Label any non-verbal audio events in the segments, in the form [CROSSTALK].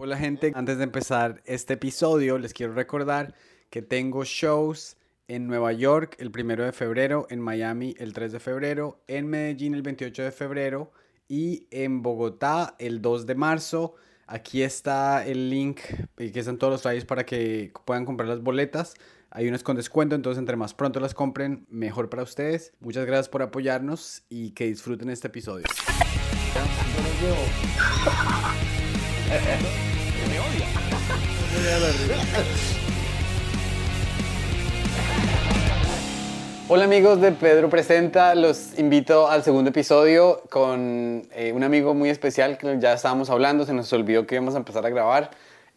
Hola gente, antes de empezar este episodio les quiero recordar que tengo shows en Nueva York el primero de febrero, en Miami el 3 de febrero, en Medellín el 28 de febrero y en Bogotá el 2 de marzo. Aquí está el link y que están todos los trajes para que puedan comprar las boletas. Hay unas con descuento, entonces entre más pronto las compren, mejor para ustedes. Muchas gracias por apoyarnos y que disfruten este episodio. Hola amigos de Pedro Presenta, los invito al segundo episodio con eh, un amigo muy especial que ya estábamos hablando, se nos olvidó que íbamos a empezar a grabar.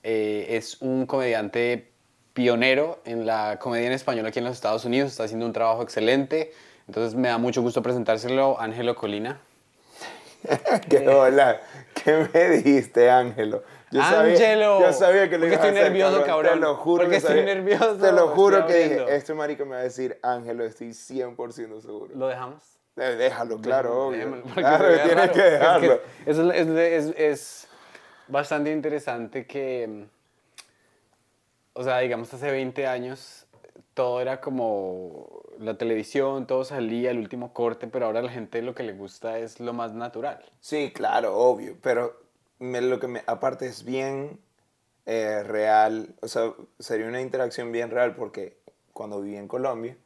Eh, es un comediante pionero en la comedia en español aquí en los Estados Unidos, está haciendo un trabajo excelente, entonces me da mucho gusto presentárselo, Ángelo Colina. [LAUGHS] ¿Qué hola? ¿Qué me dijiste, Ángelo? Yo Ángelo. yo sabía que lo Porque estoy hacer, nervioso, cabrón. Te lo juro Porque que estoy sabía. nervioso, Te lo juro que dije, este marico me va a decir Ángelo, estoy 100% seguro. ¿Lo dejamos? Eh, Déjalo, claro, obvio. Claro, tienes raro. que Es dejarlo. eso es, es- es- es bastante interesante que, mm, o sea, digamos, hace 20 años todo era como la televisión, todo salía, el último corte, pero ahora a la gente lo que le gusta es lo más natural. Sí, claro, obvio, pero me- lo que me, aparte es bien eh, real, o sea, sería una interacción bien real porque cuando viví en Colombia,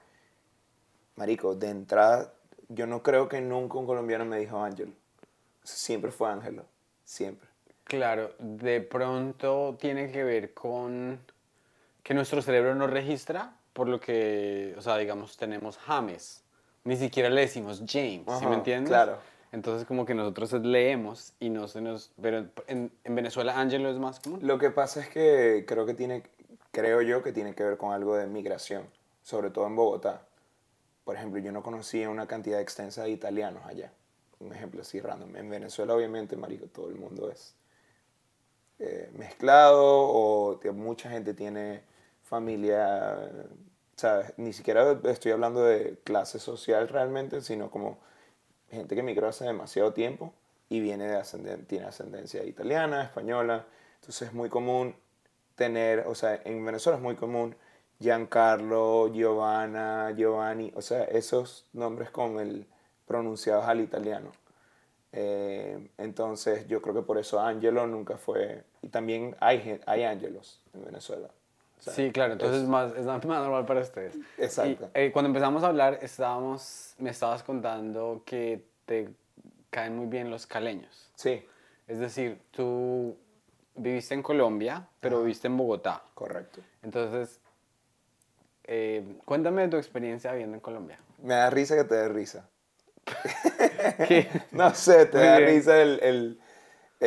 marico, de entrada, yo no creo que nunca un colombiano me dijo Ángelo. Siempre fue Ángelo, siempre. Claro, de pronto tiene que ver con que nuestro cerebro no registra, por lo que, o sea, digamos, tenemos James. Ni siquiera le decimos James, ¿sí me entiendes? claro. Entonces como que nosotros leemos y no se nos... Pero en, en Venezuela Ángelo es más común. Lo que pasa es que creo que tiene, creo yo que tiene que ver con algo de migración, sobre todo en Bogotá. Por ejemplo, yo no conocía una cantidad extensa de italianos allá. Un ejemplo así random. En Venezuela, obviamente, marico, todo el mundo es eh, mezclado o mucha gente tiene familia, ¿sabes? Ni siquiera estoy hablando de clase social realmente, sino como gente que migró hace demasiado tiempo y viene de ascenden- tiene ascendencia italiana, española. Entonces es muy común tener, o sea, en Venezuela es muy común Giancarlo, Giovanna, Giovanni, o sea, esos nombres con el pronunciados al italiano. Eh, entonces yo creo que por eso Angelo nunca fue, y también hay, hay Ángelos en Venezuela. Sí, claro, entonces es- más, es más [LAUGHS] normal para ustedes. Exacto. Y, eh, cuando empezamos a hablar, estábamos, me estabas contando que te caen muy bien los caleños. Sí, Es decir, tú viviste en Colombia, pero viviste en Bogotá. correcto. Entonces, eh, cuéntame de tu experiencia viviendo en Colombia. Me da risa que te dé risa. [LAUGHS] ¿Qué? [LAUGHS] No sé, te da risa el, el,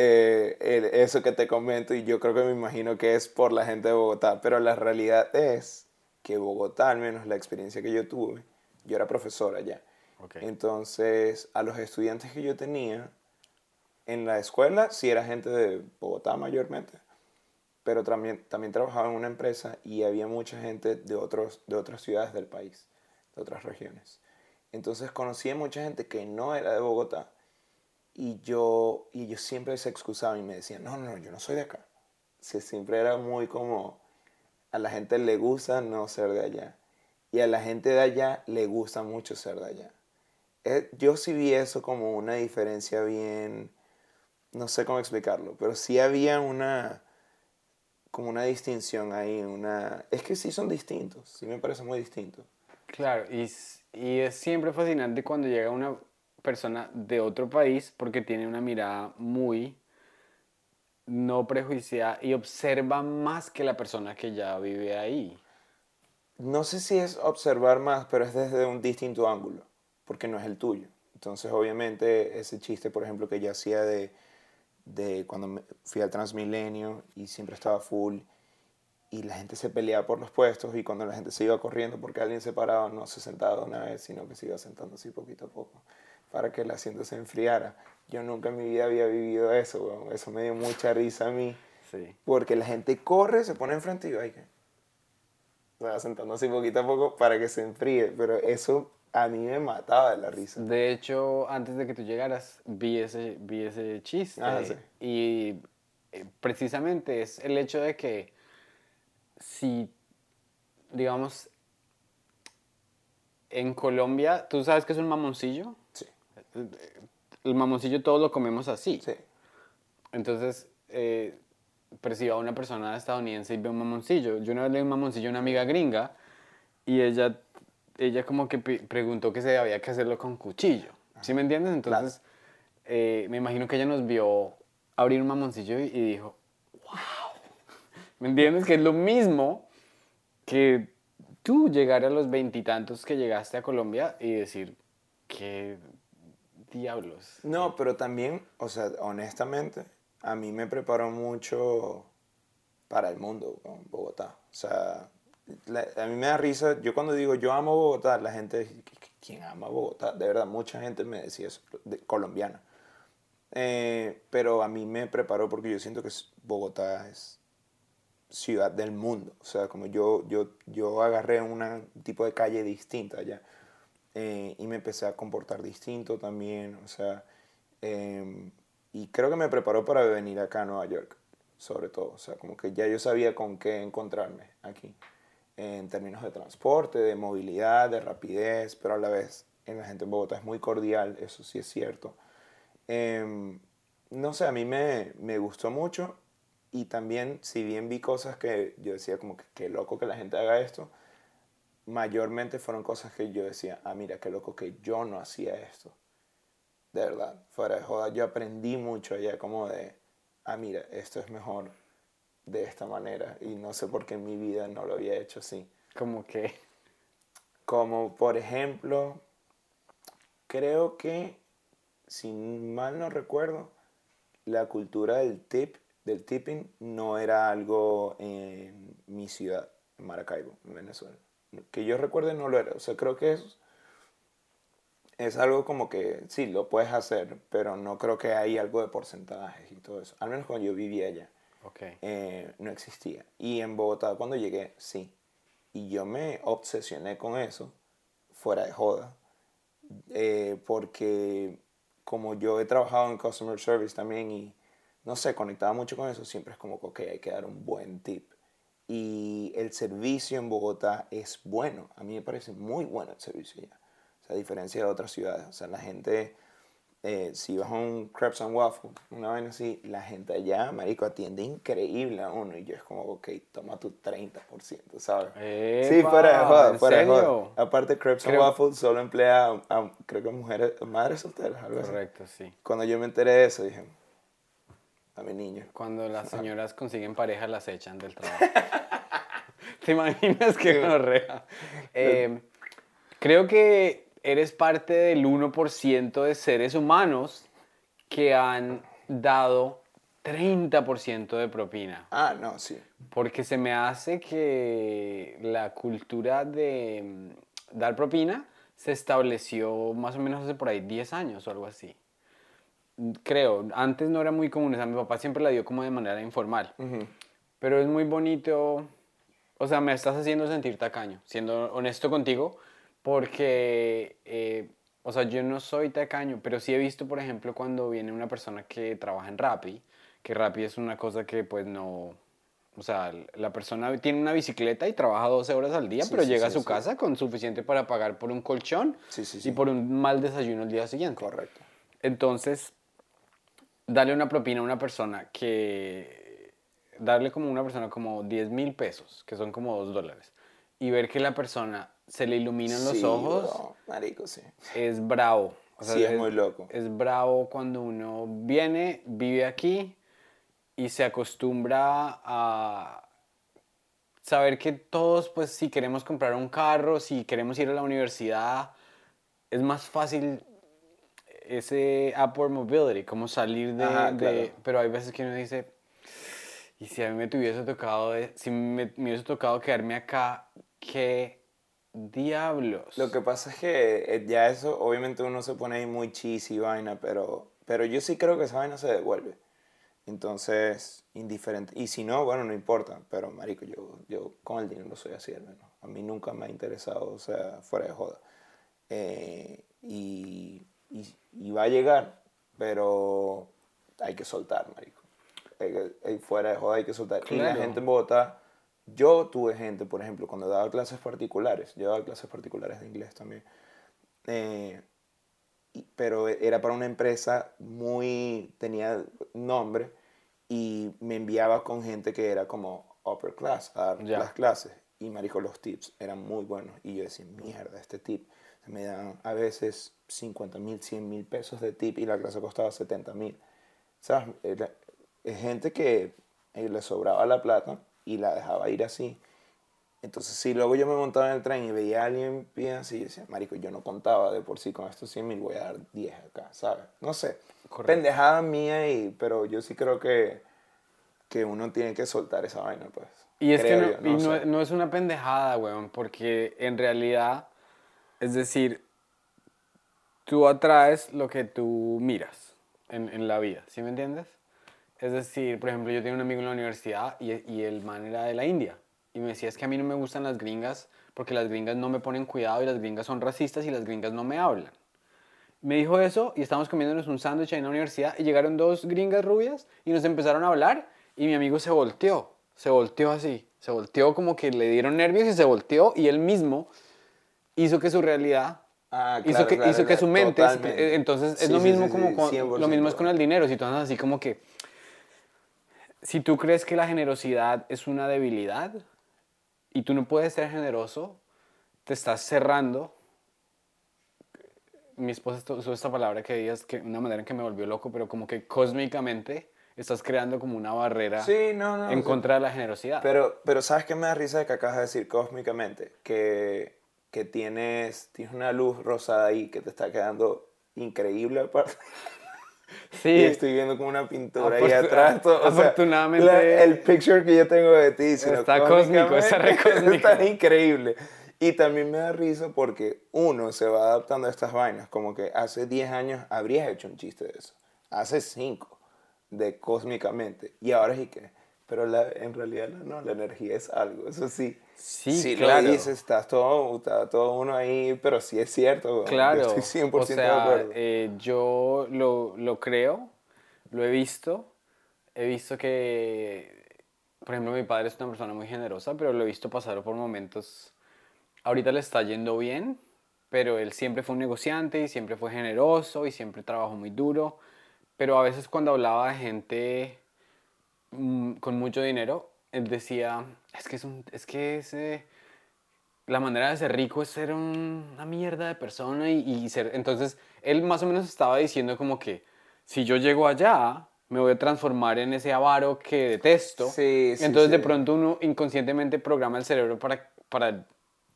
eh, el- eso que te comento y yo creo que me imagino que es por la gente de Bogotá, pero la realidad es que Bogotá, al menos la experiencia que yo tuve, yo era profesor allá. Ok. Entonces, a los estudiantes que yo tenía en la escuela, sí era gente de Bogotá mayormente, pero también, también trabajaba en una empresa y había mucha gente de, otros, de otras ciudades del país, de otras regiones. Entonces conocí a mucha gente que no era de Bogotá y yo, y ellos siempre se excusaban y me decían, no, no, yo no soy de acá. O sea, siempre era muy como, a la gente le gusta no ser de allá y a la gente de allá le gusta mucho ser de allá. Eh, yo sí vi eso como una diferencia bien, no sé cómo explicarlo, pero sí había una, como una distinción ahí, una, es que sí son distintos, sí me parece muy distintos. Claro, y, y es siempre fascinante cuando llega una persona de otro país porque tiene una mirada muy no prejuiciada y observa más que la persona que ya vive ahí. No sé si es observar más, pero es desde un distinto ángulo, porque no es el tuyo. Entonces, obviamente, ese chiste, por ejemplo, que yo hacía de, de cuando fui al Transmilenio y siempre estaba full y la gente se peleaba por los puestos y cuando la gente se iba corriendo porque alguien se paraba, no se sentaba de una vez, sino que se iba sentando así poquito a poco para que el asiento se enfriara. Yo nunca en mi vida había vivido eso, weón. Eso me dio mucha risa a mí. Sí. Porque la gente corre, se pone enfrente y yo, ay, que se va sentando así poquito a poco para que se enfríe. Pero eso a mí me mataba de la risa. De hecho, antes de que tú llegaras, vi ese, vi ese chiste. Ah, sí. Y eh, precisamente es el hecho de que si, digamos, en Colombia, ¿tú sabes qué es un mamoncillo? El mamoncillo todos lo comemos así. Sí. Entonces, eh, perciba a una persona estadounidense y ve un mamoncillo. Yo una vez le di un mamoncillo a una amiga gringa y ella, ella como que preguntó que se había que hacerlo con cuchillo. ¿Sí me entiendes? Entonces, eh, me imagino que ella nos vio abrir un mamoncillo y, y dijo, wow. ¿Me entiendes? Que es lo mismo que tú llegar a los veintitantos que llegaste a Colombia y decir, ¿qué diablos? No, pero también, o sea, honestamente, a mí me preparó mucho para el mundo. Bogotá. O sea, a mí me da risa, yo cuando digo yo amo Bogotá, la gente dice, "¿Qui- ¿quién ama Bogotá? De verdad, mucha gente me decía eso, colombiana. Eh, pero a mí me preparó porque yo siento que Bogotá es ciudad del mundo. O sea, como yo, yo, yo agarré un tipo de calle distinta allá eh, y me empecé a comportar distinto también. O sea, eh, y creo que me preparó para venir acá a Nueva York, sobre todo. O sea, como que ya yo sabía con qué encontrarme aquí, en términos de transporte, de movilidad, de rapidez, pero a la vez en la gente en Bogotá es muy cordial, eso sí es cierto. Em, no sé, a mí me, me gustó mucho y también, si bien vi cosas que yo decía como que qué loco que la gente haga esto, mayormente fueron cosas que yo decía, ah, mira, qué loco que yo no hacía esto. De verdad, fuera de joda, yo aprendí mucho allá como de, ah, mira, esto es mejor de esta manera y no sé por qué en mi vida no lo había hecho así. Como que... Como por ejemplo, creo que, si mal no recuerdo, la cultura del tip, del tipping, no era algo en mi ciudad, en Maracaibo, en Venezuela. Que yo recuerde no lo era. O sea, creo que es, es algo como que sí, lo puedes hacer, pero no creo que hay algo de porcentajes y todo eso. Al menos cuando yo vivía allá Ok. eh, no existía. Y en Bogotá cuando llegué, sí. Y yo me obsesioné con eso, fuera de joda, eh, porque como yo he trabajado en customer service también y no sé, conectaba mucho con eso, siempre es como que ok, hay que dar un buen tip. Y el servicio en Bogotá es bueno, a mí me parece muy bueno el servicio allá, o sea, a diferencia de otras ciudades. O sea, la gente, eh, si vas a un Crepes and Waffle, una vaina así, la gente allá, marico, atiende increíble a uno. Y yo es como, ok, toma tu 30%, ¿sabes? sí, Epa, fuera de joda, ¿en fuera de joda. Aparte, Crepes Creo- and Waffle solo emplea, a, a, creo que mujeres, madres solteras, algo así. Correcto, sí. Cuando yo me enteré de eso, dije, a mi niño. Cuando las señoras consiguen pareja, las echan del trabajo. [LAUGHS] ¿Te imaginas qué gonorrea? Eh, creo que eres parte del 1% de seres humanos que han dado 30% de propina. Ah, no, sí. Porque se me hace que la cultura de mm, dar propina se estableció más o menos hace por ahí 10 años o algo así. Creo, antes no era muy común, o sea, mi papá siempre la dio como de manera informal. Ujú. Pero es muy bonito, o sea, me estás haciendo sentir tacaño, siendo honesto contigo, porque, eh, o sea, yo no soy tacaño, pero sí he visto, por ejemplo, cuando viene una persona que trabaja en Rappi, que Rappi es una cosa que pues no, o sea, la persona tiene una bicicleta y trabaja 12 horas al día, Sí, pero sí, llega a sí, su sí. casa con suficiente para pagar por un colchón y por un mal desayuno el día siguiente. Correcto. Entonces, darle una propina a una persona que. Darle como una persona como 10 mil pesos, que son como 2 dólares, y ver que la persona se le iluminan los Sí, ojos, marico, sí. es bravo. O sea, Sí, es muy loco. Es bravo cuando uno viene, vive aquí y se acostumbra a saber que todos, pues, si queremos comprar un carro, si queremos ir a la universidad, es más fácil ese upward mobility, como salir de... Ajá, de- claro. Pero hay veces que uno dice, y si a mí me tuviese tocado, si me, me hubiese tocado quedarme acá, ¿qué diablos? Lo que pasa es que eh, ya eso, obviamente uno se pone ahí muy cheesy y vaina, pero, pero yo sí creo que esa vaina se devuelve. Entonces, indiferente. Y si no, bueno, no importa. Pero, marico, yo, yo con el dinero soy así, menos. A mí nunca me ha interesado, o sea, fuera de joda. Eh, y, y, y va a llegar, pero hay que soltar, marico. eh, eh, fuera de joda hay que soltar. Y la gente en Bogotá, yo tuve gente, por ejemplo, cuando daba clases particulares, yo daba clases particulares de inglés también, eh, pero era para una empresa muy, tenía nombre y me enviaba con gente que era como upper class a dar las clases. Y marico, los tips eran muy buenos. Y yo decía, mierda, este tip. Me dan a veces 50 mil, 100 mil pesos de tip y la clase costaba 70 mil. ¿Sabes? Es gente que eh, le sobraba la plata y la dejaba ir así. Entonces, si luego yo me montaba en el tren y veía a alguien bien así, yo decía, marico, yo no contaba de por sí con estos 100 mil, voy a dar 10 acá, ¿sabes? No sé. Pendejada mía, y, pero yo sí creo que, que uno tiene que soltar esa vaina, pues. Y es que no, y no, es una pendejada, weón, porque en realidad, es decir, tú atraes lo que tú miras en, en la vida, ¿sí me entiendes? Es decir, por ejemplo, yo tenía un amigo en la universidad y, y el man era de la India. Y me decía, es que a mí no me gustan las gringas porque las gringas no me ponen cuidado y las gringas son racistas y las gringas no me hablan. Me dijo eso y estábamos comiéndonos un sándwich en la universidad y llegaron dos gringas rubias y nos empezaron a hablar y mi amigo se volteó, se volteó así, se volteó como que le dieron nervios y se volteó y él mismo hizo que su realidad Ah, hizo que, hizo que su mente, entonces es lo mismo como lo mismo es con el dinero, si tú andas así como que si tú crees que la generosidad es una debilidad y tú no puedes ser generoso, te estás cerrando. Mi esposa usó esta palabra que digas que una manera en que me volvió loco, pero como que cósmicamente estás creando como una barrera en contra de la generosidad. Pero, pero ¿sabes qué me da risa de que acabas de decir cósmicamente? Que, que tienes, tienes una luz rosada ahí que te está quedando increíble aparte. [LAUGHS] Sí. Y estoy viendo como una pintura ahí atrás. Todo, afortunadamente. el picture que yo tengo de ti. Está cósmico, está [LAUGHS] re cósmico. Está increíble. Y también me da risa porque uno se va adaptando a estas vainas. Como que hace 10 años habrías hecho un chiste de eso. Hace 5 de cósmicamente. Y ahora sí que pero la, en realidad no, la energía es algo, eso sí. Sí, si claro. lo dices, estás todo, está todo uno ahí, pero sí es cierto. Claro. [LAUGHS] estoy 100% o sea, de acuerdo. Eh, yo lo, lo, creo, lo he visto. He visto que, por ejemplo, mi padre es una persona muy generosa, pero lo he visto pasar por momentos. Ahorita le está yendo bien, pero él siempre fue un negociante y siempre fue generoso y siempre trabajó muy duro. Pero a veces cuando hablaba de gente Mm, con mucho dinero, él decía, es que, es, un, es que ese, la manera de ser rico es ser una mierda de persona y, ser... Entonces, él más o menos estaba diciendo como que si yo llego allá, me voy a transformar en ese avaro que detesto. Sí, sí, Entonces, de pronto uno inconscientemente programa el cerebro para, para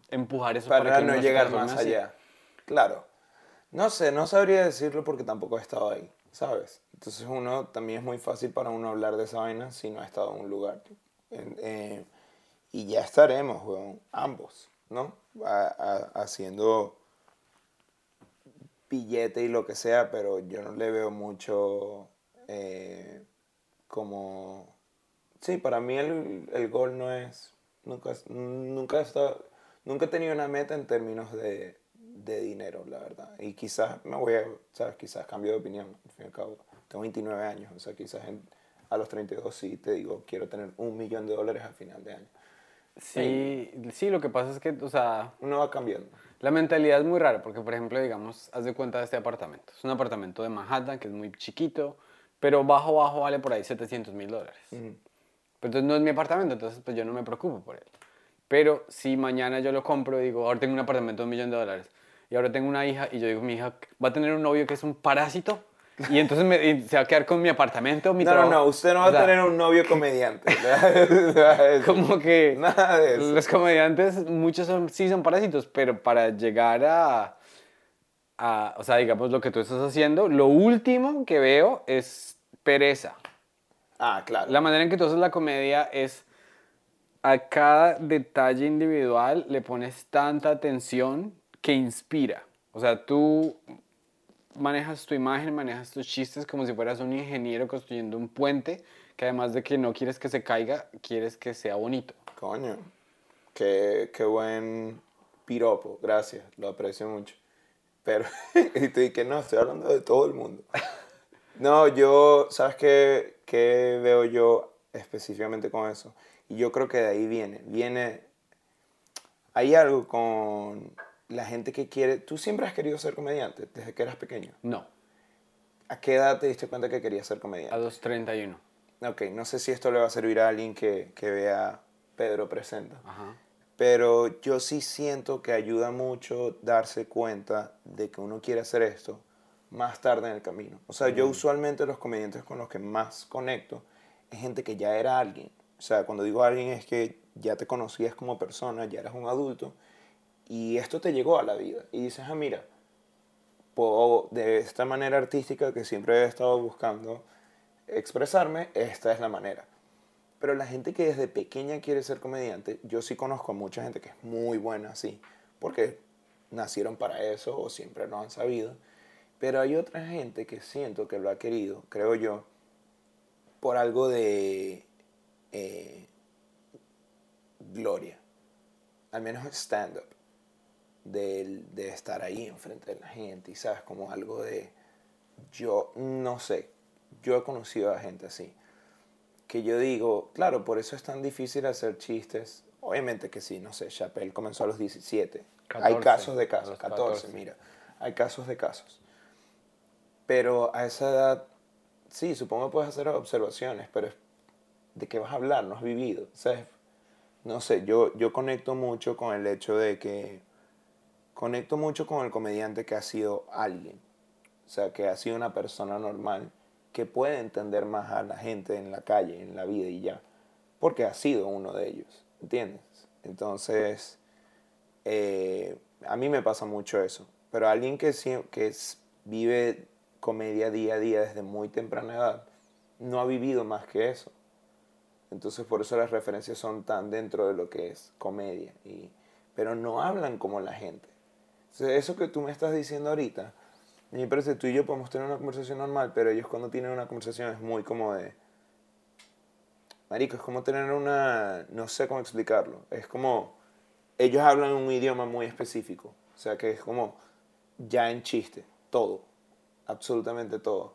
empujar eso. Para, no llegar más allá. Claro. No sé, no sabría decirlo porque tampoco he estado ahí. ¿sabes? Entonces uno también es muy fácil para uno hablar de esa vaina si no ha estado en un lugar. Eh, y ya estaremos, ambos, ¿no? haciendo billete y lo que sea, pero yo no le veo mucho eh, como... Sí, para mí el, el gol no es... Nunca, nunca, he nunca he tenido una meta en términos de, de dinero, la verdad. Y quizás me voy a, ¿sabes? Quizás cambio de opinión, al fin y al cabo. Tengo 29 años, o sea, quizás a los 32 sí te digo, quiero tener un millón de dólares al final de año. Sí, sí, lo que pasa es que, o sea... Uno va cambiando. La mentalidad es muy rara, porque, por ejemplo, digamos, haz de cuenta de este apartamento. Es un apartamento de Manhattan, que es muy chiquito, pero bajo, bajo vale por ahí 700 mil dólares. Pero entonces no es mi apartamento, entonces pues yo no me preocupo por él. Pero si mañana yo lo compro y digo, ahora tengo un apartamento de un millón de dólares, y ahora tengo una hija y yo digo, mi hija va a tener un novio que es un parásito y entonces me, se va a quedar con mi apartamento, mi No, no, no, usted no va a tener un novio comediante. [LAUGHS] como que Nada de eso. los comediantes, muchos son, sí son parásitos, pero para llegar a, a, o sea, digamos lo que tú estás haciendo, lo último que veo es pereza. Ah, claro. La manera en que tú haces la comedia es a cada detalle individual le pones tanta atención que inspira. O sea, tú manejas tu imagen, manejas tus chistes como si fueras un ingeniero construyendo un puente, que además de que no quieres que se caiga, quieres que sea bonito. Coño, qué, qué buen piropo, gracias, lo aprecio mucho. Pero, [LAUGHS] y tú que no, estoy hablando de todo el mundo. No, yo, ¿sabes qué, qué veo yo específicamente con eso? Y yo creo que de ahí viene. Viene. Hay algo con la gente que quiere. ¿Tú siempre has querido ser comediante desde que eras pequeño? No, ¿A qué edad te diste cuenta que querías ser a comediante? los 31. Ok, no sé si esto le va a servir a alguien que, que vea Pedro Presenta. Ajá. Pero yo sí siento que ayuda mucho darse cuenta de que uno quiere hacer esto más tarde en el camino. O sea, yo usualmente los comediantes con los que más conecto es gente que ya era alguien. O sea, cuando digo alguien es que ya te conocías como persona, ya eras un adulto y esto te llegó a la vida. Y dices, ah, mira, de esta manera artística que siempre he estado buscando expresarme, esta es la manera. Pero la gente que desde pequeña quiere ser comediante, yo sí conozco a mucha gente que es muy buena así, porque nacieron para eso o siempre lo han sabido. Pero hay otra gente que siento que lo ha querido, creo yo, por algo de eh, gloria. Al menos stand-up. Del- De, estar ahí enfrente de la gente y sabes, como algo de... Yo no sé, yo he conocido a gente así. Que yo digo, claro, por eso es tan difícil hacer chistes. Obviamente que sí, no sé, Chappelle comenzó a los 17. hay 14, casos de casos, los 14, 14. mira. Hay casos de casos. Pero a esa edad, sí, supongo que puedes hacer observaciones, pero ¿de qué vas a hablar? No has vivido, ¿sabes? No sé, yo, yo conecto mucho con el hecho de que... Conecto mucho con el comediante que ha sido alguien. O sea, que ha sido una persona normal que puede entender más a la gente en la calle, en la vida y ya. Porque ha sido uno de ellos, ¿entiendes? Entonces, eh, a mí me pasa mucho eso. Pero alguien que, que vive comedia día a día desde muy temprana edad, no ha vivido más que eso. Entonces por eso las referencias son tan dentro de lo que es comedia. Y, pero no hablan como la gente. Eso que tú me estás diciendo ahorita, a mí me parece que tú y yo podemos tener una conversación normal, pero ellos cuando tienen una conversación es muy como de... Marico, es como tener una... No sé cómo explicarlo. Es como... Ellos hablan un idioma muy específico. O sea, que es como ya en chiste. Todo. Absolutamente todo.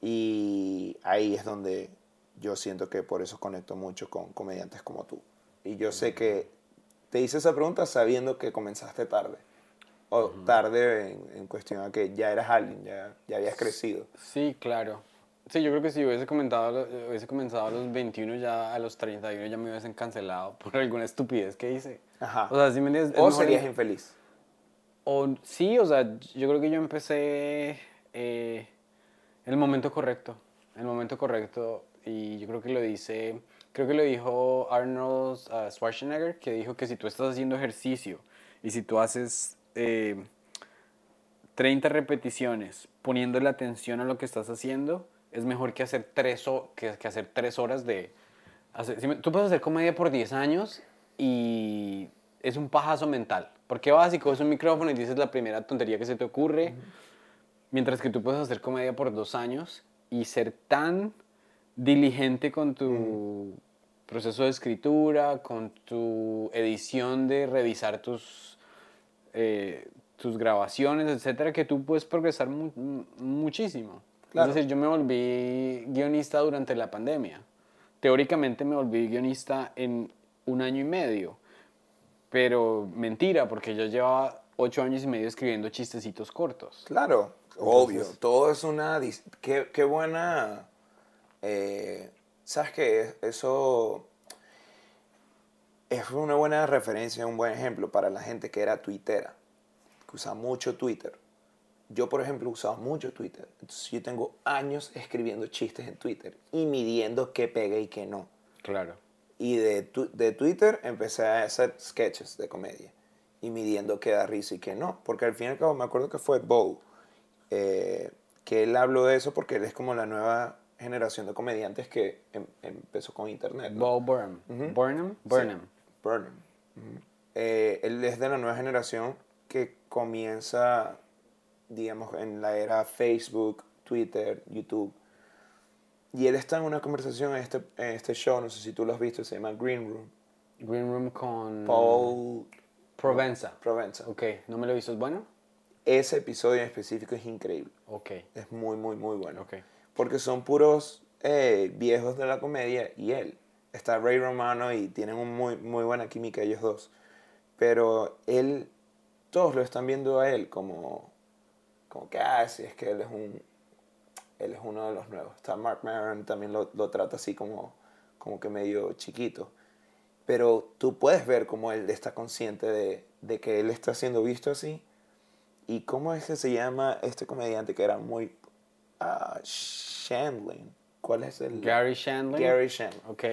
Y ahí es donde yo siento que por eso conecto mucho con comediantes como tú. Y yo sé que te hice esa pregunta sabiendo que comenzaste tarde. O tarde en, en cuestión a que ya eras alguien, ya, ya habías crecido. Sí, claro. Sí, yo creo que si hubiese, comentado, hubiese comenzado a los 21, ya a los 31 ya me hubiesen cancelado por alguna estupidez que hice. Ajá. O sea, si me es O serías infeliz. o- sí, o sea, yo creo que yo empecé eh, el momento correcto. El momento correcto. Y yo creo que lo dice, creo que lo dijo Arnold uh, Schwarzenegger, que dijo que si tú estás haciendo ejercicio y si tú haces eh, 30 repeticiones poniendo la atención a lo que estás haciendo, es mejor que hacer tres, ho- que, que hacer tres horas de... hacer- si me- tú puedes hacer comedia por 10 años y es un pajazo mental. Porque vas y coges un micrófono y dices la primera tontería que se te ocurre, mientras que tú puedes hacer comedia por dos años y ser tan diligente con tu proceso de escritura, con tu edición de revisar tus, eh, tus grabaciones, etcétera, que tú puedes progresar mu- mu- muchísimo. Claro. Es decir, yo me volví guionista durante la pandemia. Teóricamente me volví guionista en un año y medio, pero mentira, porque yo llevaba ocho años y medio escribiendo chistecitos cortos. Claro, obvio. Entonces- Todo es una... Qué, qué buena... eh, ¿Sabes qué? Eso es una buena referencia, un buen ejemplo para la gente que era tuitera, que usa mucho Twitter. Yo, por ejemplo, usaba mucho Twitter. Entonces yo tengo años escribiendo chistes en Twitter y midiendo qué pega y qué no. Claro. Y de, tu- de Twitter empecé a hacer sketches de comedia y midiendo qué da risa y qué no. Porque al fin y al cabo me acuerdo que fue Bo, eh, que él habló de eso porque él es como la nueva generación de comediantes que em- empezó con internet. ¿no? Bo Burnham. Burnham. Burnham. Sí, Eh, él es de la nueva generación que comienza, digamos, en la era Facebook, Twitter, YouTube. Y él está en una conversación en este, en este show, no sé si tú lo has visto, se llama Green Room. Green Room con Paul Provenza. Provenza. Ok, ¿no me lo hizo? ¿Es bueno? Ese episodio en específico es increíble. Ok, Es muy, muy, muy bueno. ok. porque son puros eh, viejos de la comedia y él. Está Ray Romano y tienen un muy, muy buena química ellos dos. Pero él, todos lo están viendo a él como, como que, ah, sí, es que él es un, él es uno de los nuevos. Está Mark Maron, también lo, lo trata así como, como que medio chiquito. Pero tú puedes ver cómo él está consciente de, de que él está siendo visto así. ¿Y cómo es que se llama este comediante que era muy... ah Shandling. ¿Cuál es el...? Gary Shandling. Gary Shandling. Ok.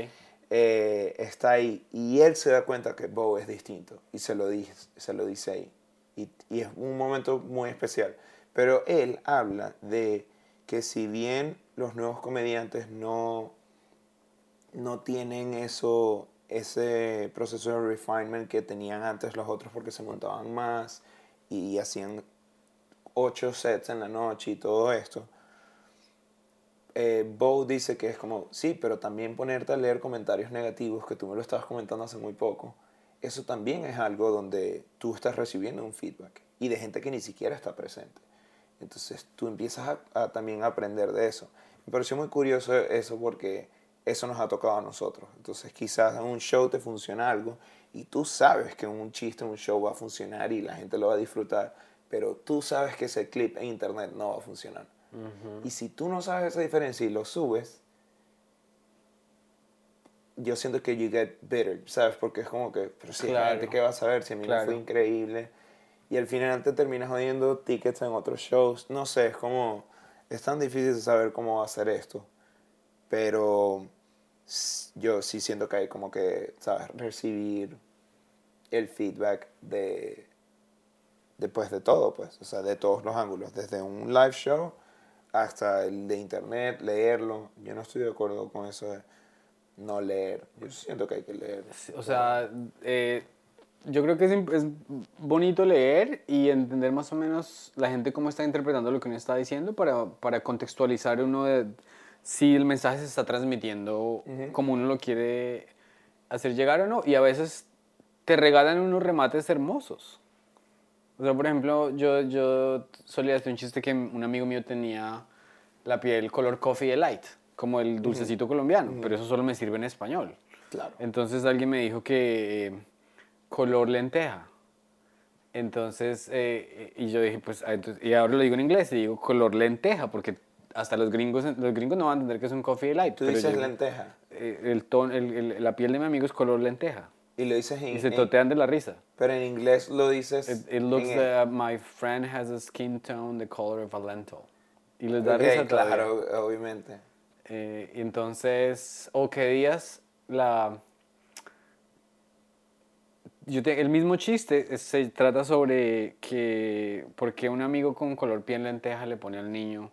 Eh, está ahí y él se da cuenta que Bo es distinto y se lo dice, se lo dice ahí. Y, y es un momento muy especial. Pero él habla de que si bien los nuevos comediantes no, no tienen eso, ese proceso de refinement que tenían antes los otros porque se montaban más y hacían ocho sets en la noche y todo esto, eh, Bo dice que es como, sí, pero también ponerte a leer comentarios negativos, que tú me lo estabas comentando hace muy poco, eso también es algo donde tú estás recibiendo un feedback y de gente que ni siquiera está presente. Entonces tú empiezas a, también a aprender de eso. Me pareció muy curioso eso porque eso nos ha tocado a nosotros. Entonces quizás en un show te funciona algo y tú sabes que un chiste, un show va a funcionar y la gente lo va a disfrutar, pero tú sabes que ese clip en internet no va a funcionar. Y si tú no sabes esa diferencia y lo subes, yo siento que you get bitter, ¿sabes? Porque es como que, pero si Claro. la gente, ¿qué va a saber? Si a mí Claro. me fue increíble. Y al final te terminas jodiendo tickets en otros shows. No sé, es como, es tan difícil saber cómo va a ser esto. Pero yo sí siento que hay como que, ¿sabes? Recibir el feedback de, después de todo, pues, o sea, de todos los ángulos, desde un live show hasta el de internet, leerlo. Yo no estoy de acuerdo con eso de no leer. Yo siento que hay que leer. O sea, eh, yo creo que es, es bonito leer y entender más o menos la gente cómo está interpretando lo que uno está diciendo para, para contextualizar uno de si el mensaje se está transmitiendo como uno lo quiere hacer llegar o no. Y a veces te regalan unos remates hermosos. O sea, por ejemplo, yo, yo solía hacer un chiste que un amigo mío tenía la piel color coffee delight, como el dulcecito colombiano, pero eso solo me sirve en español. Claro. Entonces alguien me dijo que eh, color lenteja. Entonces, eh, y yo dije, pues, ah, entonces- y ahora lo digo en inglés, y digo color lenteja, porque hasta los gringos, los gringos no van a entender que es un coffee delight. Tú pero dices yo- lenteja eh, el ton, el- el- la piel de mi amigo es color lenteja. Y lo dices en, Y se totean de la risa. pero en inglés lo dices It, it looks en- that my friend has a skin tone the color of a lentil. Y les da Ok, risa todavía. claro, obviamente. Eh, y entonces, o que días la... Yo te- el mismo chiste es- se trata sobre que por qué un amigo con color piel lenteja le pone al niño,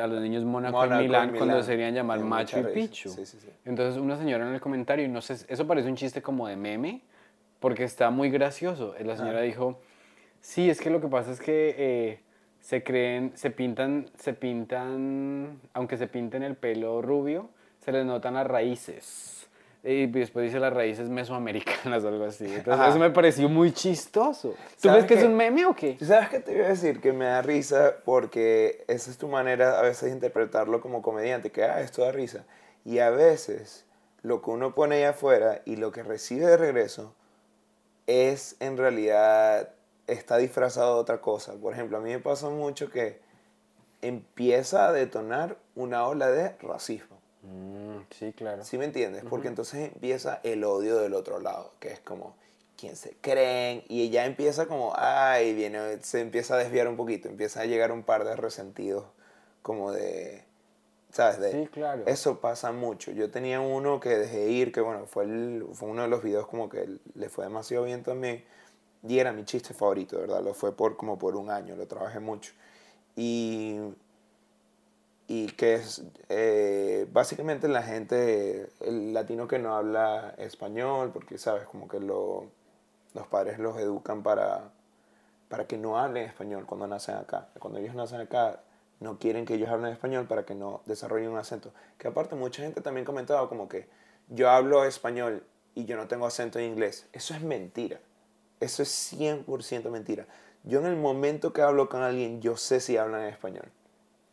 a los niños Mónaco, Mónaco y y Milán, cuando Milán. se deberían llamar Me da Macho y. Sí, sí, sí. Entonces una señora en el comentario, y no sé, eso parece un chiste como de meme, porque está muy gracioso. La señora dijo, sí, es que lo que pasa es que eh, se creen, se pintan, se pintan, aunque se pinten el pelo rubio, se les notan las raíces. Y después dice las raíces mesoamericanas o algo así. Entonces Ajá. eso me pareció muy chistoso. ¿Tú ¿Sabes ves que es un meme o qué? ¿Tú ¿Sabes qué te iba a decir? Que me da risa porque esa es tu manera a veces de interpretarlo como comediante, que ah, esto da risa. Y a veces lo que uno pone allá afuera y lo que recibe de regreso es en realidad, está disfrazado de otra cosa. Por ejemplo, a mí me pasa mucho que empieza a detonar una ola de racismo. Mm, sí, claro. ¿Sí me entiendes? Porque entonces empieza el odio del otro lado, que es como, ¿quién se creen? Y ya empieza como, ay, viene, se empieza a desviar un poquito, empieza a llegar un par de resentidos, como de, ¿sabes? De, Sí, claro. Eso pasa mucho. Yo tenía uno que dejé ir, que bueno, fue, el- fue uno de los videos como que le fue demasiado bien también, y era mi chiste favorito, ¿verdad? Lo fue por como por un año, lo trabajé mucho. Y y que es eh, básicamente la gente, el latino que no habla español, porque sabes, como que lo, los padres los educan para, para que no hablen español cuando nacen acá. Cuando ellos nacen acá, no quieren que ellos hablen español para que no desarrollen un acento. Que aparte mucha gente también comentaba como que yo hablo español y yo no tengo acento en inglés. Eso es mentira. Eso es 100% mentira. Yo en el momento que hablo con alguien, yo sé si hablan español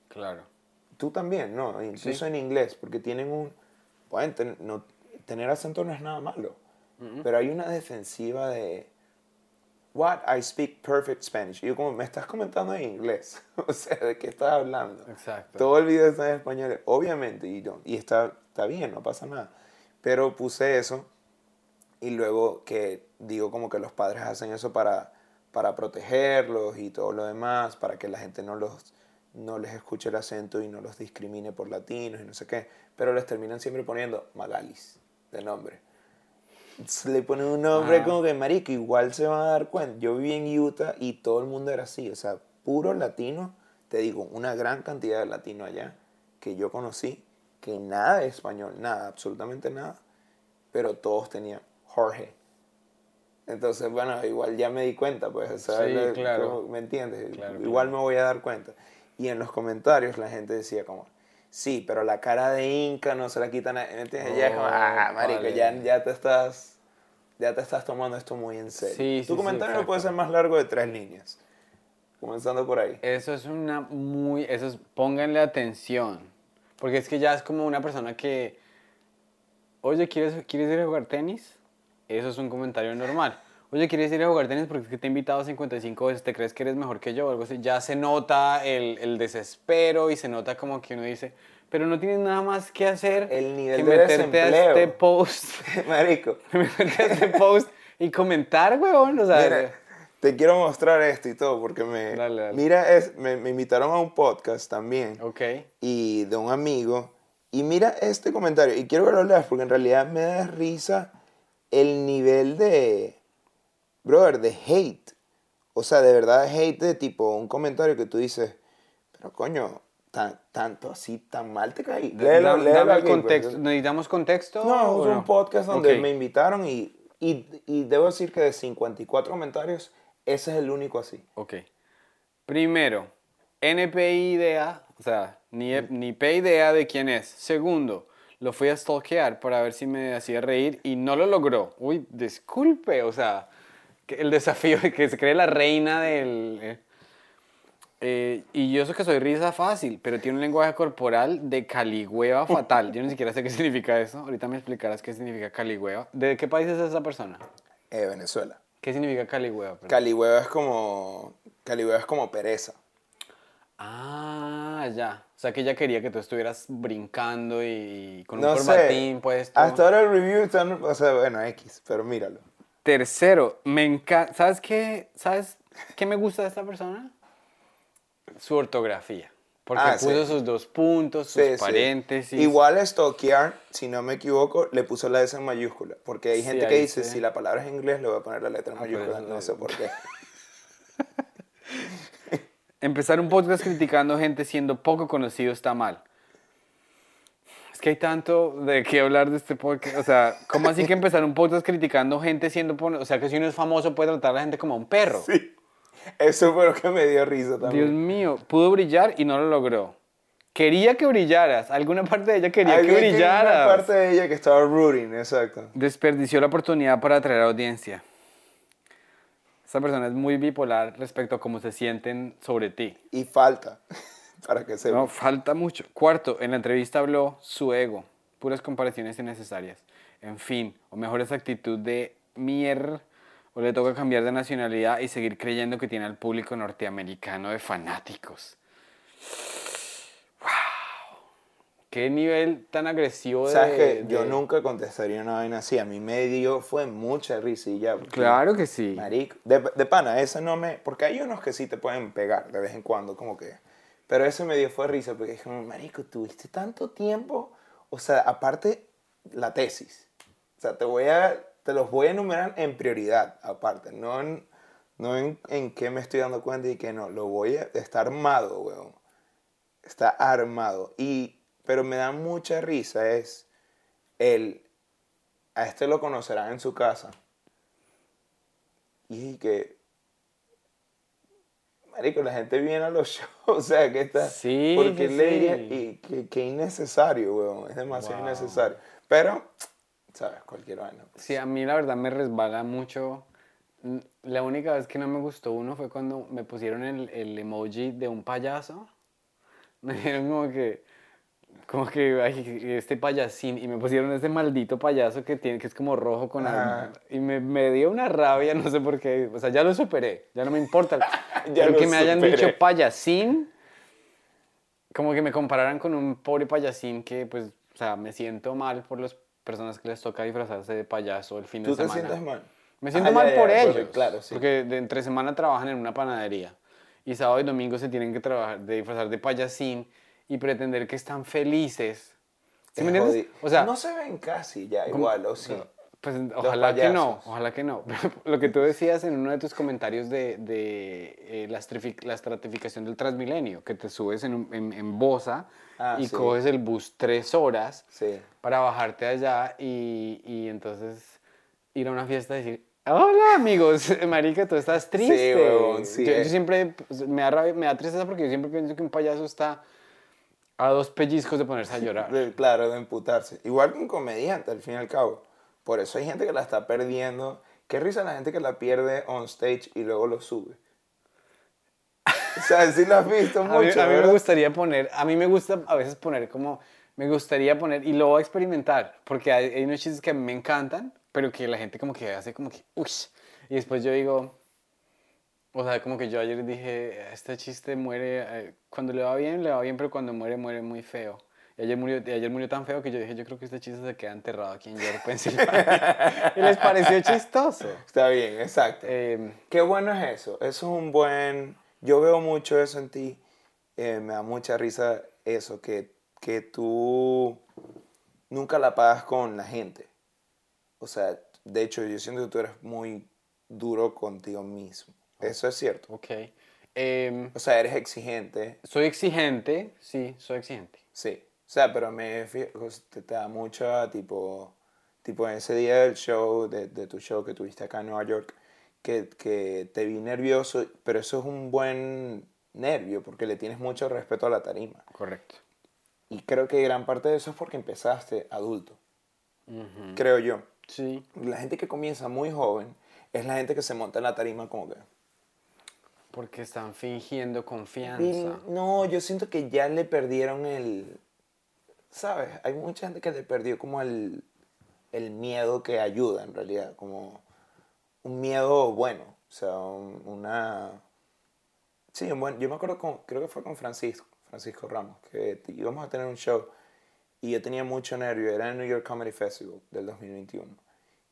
Claro. Tú también, ¿no? Incluso en inglés, porque tienen un... Pueden ten- no, tener acento no es nada malo, pero hay una defensiva de... What? I speak perfect Spanish. Y yo como, me estás comentando en inglés. [LAUGHS] o sea, ¿de qué estás hablando? Exacto. Todo el video está en español, obviamente, y, no- y está, está bien, no pasa nada. Pero puse eso y luego que digo como que los padres hacen eso para, para protegerlos y todo lo demás, para que la gente no, los, no les escuche el acento y no los discrimine por latinos y no sé qué, pero les terminan siempre poniendo Magalis de nombre. Le ponen un nombre Ah. como que marico, igual se van a dar cuenta. Yo viví en Utah y todo el mundo era así, o sea, puro latino, te digo, una gran cantidad de latinos allá que yo conocí, que nada de español, nada, absolutamente nada, pero todos tenían Jorge. Entonces, bueno, igual ya me di cuenta, pues, sea, Sí, claro. ¿me entiendes? Claro, igual me voy a dar cuenta. Y en los comentarios la gente decía como, sí, pero la cara de Inca no se la quitan, a-", ¿me entiendes? ya es como, Oh, ah, marico, vale. ya, ya te estás, ya te estás tomando esto muy en serio. Sí, tu sí, sí, comentario no puede ser más largo de tres líneas. Comenzando por ahí. Eso es una muy... Eso es... Pónganle atención. Porque es que ya es como una persona que... Oye, ¿quieres, ¿quieres ir a jugar tenis? Eso es un comentario normal. Oye, ¿quieres ir a jugar tenis porque es que te he invitado 55 veces? ¿Te crees que eres mejor que yo? O algo así. Ya se nota el, el desespero y se nota como que uno dice... Pero no tienes nada más que hacer El nivel que de meterte a desempleo. este post... [LAUGHS] Marico, [LAUGHS] meterte a este post y comentar, weón. O sea, Mira, te quiero mostrar esto y todo porque me... Dale, dale. Mira, es, me, me invitaron a un podcast también. ok. y de un amigo. Y mira este comentario, y quiero que lo leas porque en realidad me da risa el nivel de, brother, de hate. O sea, de verdad hate de tipo un comentario que tú dices, pero coño, tan, tanto así, tan mal te caí. Léelo, Da- léelo aquí, pues. contexto. ¿Necesitamos contexto? No, es un podcast donde me invitaron y, y, y debo decir que de 54 comentarios, ese es el único así. Ok. Primero, NPI idea, o sea, ni, ni P idea de quién es. Segundo, lo fui a stalkear para ver si me hacía reír y no lo logró. Uy, disculpe, o sea, el desafío de que se cree la reina del... eh, eh, y yo sé que soy risa fácil, pero tiene un lenguaje corporal de caligüeva fatal. Yo ni siquiera sé qué significa eso. Ahorita me explicarás qué significa caligüeva. ¿De qué país es esa persona? Eh, Venezuela. ¿Qué significa caligüeva? perdón? Calihueva es como, Calihueva es como pereza. Ah, ya. O sea que ella quería que tú estuvieras brincando y, con un corbatín puesto. Hasta ahora el review está, o sea, bueno, X, pero míralo. Tercero, me encanta. ¿Sabes qué? ¿Sabes qué me gusta de esta persona? Su ortografía. Porque Ah, puso sí. sus dos puntos, sus Sí, sí. paréntesis. Igual Stalkear, si no me equivoco, le puso la S en mayúscula. Porque hay gente que dice, si la palabra es inglés, le voy a poner la letra en Ah, mayúscula. no- sé por qué. [LAUGHS] Empezar un podcast criticando gente siendo poco conocido está mal. Es que hay tanto de qué hablar de este podcast. O sea, ¿cómo así que empezar un podcast criticando gente siendo... O sea, que si uno es famoso puede tratar a la gente como a un perro. Sí. Eso fue lo que me dio risa Dios también. mío, pudo brillar y no lo logró. Quería que brillaras. Alguna parte de ella quería que Alguien que- brillaras. Una parte de ella que estaba rooting, exacto. Desperdició la oportunidad para atraer audiencia. Esa persona es muy bipolar respecto a cómo se sienten sobre ti. Y falta, para que se No, falta mucho. Cuarto, en la entrevista habló su ego. Puras comparaciones innecesarias. En fin, o mejor esa actitud de mier o le toca cambiar de nacionalidad y seguir creyendo que tiene al público norteamericano de fanáticos. ¡Wow! ¿Qué nivel tan agresivo de... ¿Sabes que Yo nunca contestaría una vaina así. A mí me dio, fue mucha porque- Claro que sí. Marico, de, de pana, ese no me... Porque hay unos que sí te pueden pegar de vez en cuando, como que... Pero ese me dio fue risa porque dije, marico, tuviste tanto tiempo. O sea, aparte, la tesis. O sea, te voy a... Te los voy a enumerar en prioridad, aparte. No en, no en, en qué me estoy dando cuenta y qué no. Lo voy a... Está armado, weón. Está armado. Y... Pero me da mucha risa es el... A este lo conocerán en su casa. Y que. Marico, la gente viene a los [LAUGHS] shows, o sea, que está. Sí, Porque sí, le sí. y que, que innecesario, weón. Es demasiado Wow. innecesario. Pero, ¿sabes? Cualquier vaina. pues. Sí, a mí la verdad me resbala mucho. Mm, La única vez que no me gustó uno fue cuando me pusieron el, el emoji de un payaso. [LAUGHS] Me dijeron como que, como que ay, este payasín y me pusieron este maldito payaso que tiene que es como rojo con algo, y me, me, dio una rabia no sé por qué o sea ya lo superé ya no me importa [LAUGHS] ya pero que me hayan dicho payasín como que me compararan con un pobre payasín que pues o sea me siento mal por las personas que les toca disfrazarse de payaso el fin de semana ¿Tú te sientes mal? me siento mal por ellos claro sí. porque de entre semana trabajan en una panadería y sábado y domingo se tienen que trabajar de disfrazar de payasín y pretender que están felices. ¿Sí me entiendes? O sea, no se ven casi ya igual, ¿o sí? Pues ojalá que no, ojalá que no. [LAUGHS] Lo que tú decías en uno de tus comentarios de, de eh, la, la, estratificación del Transmilenio, que te subes en, en, en Bosa ah, y coges el bus tres horas para bajarte allá y, y, entonces ir a una fiesta y decir, hola amigos, [LAUGHS] marica, tú estás triste. Sí, yo, siempre, pues, me da, me da tristeza porque yo siempre pienso que un payaso está a dos pellizcos de ponerse a llorar. [LAUGHS] claro, de emputarse. Igual que un comediante, al fin y al cabo. Por eso hay gente que la está perdiendo. Qué risa la gente que la pierde on stage y luego lo sube. O sea, sí lo has visto [LAUGHS] mucho. a, mí, me gustaría poner, a mí me gusta a veces poner como, me gustaría poner, y lo voy a experimentar, porque hay, hay unos chistes que me encantan, pero que la gente como que hace como que, uy, y después yo digo, o sea, como que yo ayer dije, este chiste muere, eh, cuando le va bien, le va bien, pero cuando muere, muere muy feo. Y ayer murió, ayer murió tan feo que yo dije, yo creo que este chiste se queda enterrado aquí en York, [LAUGHS] Pensilvania. y les pareció chistoso. Está bien, exacto. Em, Qué bueno es eso. Eso es un buen... Yo veo mucho eso en ti. Eh, me da mucha risa eso, que, que tú nunca la pagas con la gente. O sea, de hecho, yo siento que tú eres muy duro contigo mismo. Eso es cierto. Ok. Em, o sea, eres exigente. Soy exigente, sí, soy exigente. Sí. O sea, pero me te, te da mucha, tipo, tipo en ese día del show, de, de, tu show que tuviste acá en Nueva York, que, que te vi nervioso, pero eso es un buen nervio porque le tienes mucho respeto a la tarima. Correcto. Y creo que gran parte de eso es porque empezaste adulto. Creo yo. Sí. La gente que comienza muy joven es la gente que se monta en la tarima como que porque están fingiendo confianza. no, yo siento que ya le perdieron el... ¿Sabes? Hay mucha gente que le perdió como el, el miedo que ayuda en realidad, como un miedo bueno, o sea, una... Sí, bueno, yo me acuerdo, con, creo que fue con Francisco, Francisco Ramos, que íbamos a tener un show y yo tenía mucho nervio, era el New York Comedy Festival del 2021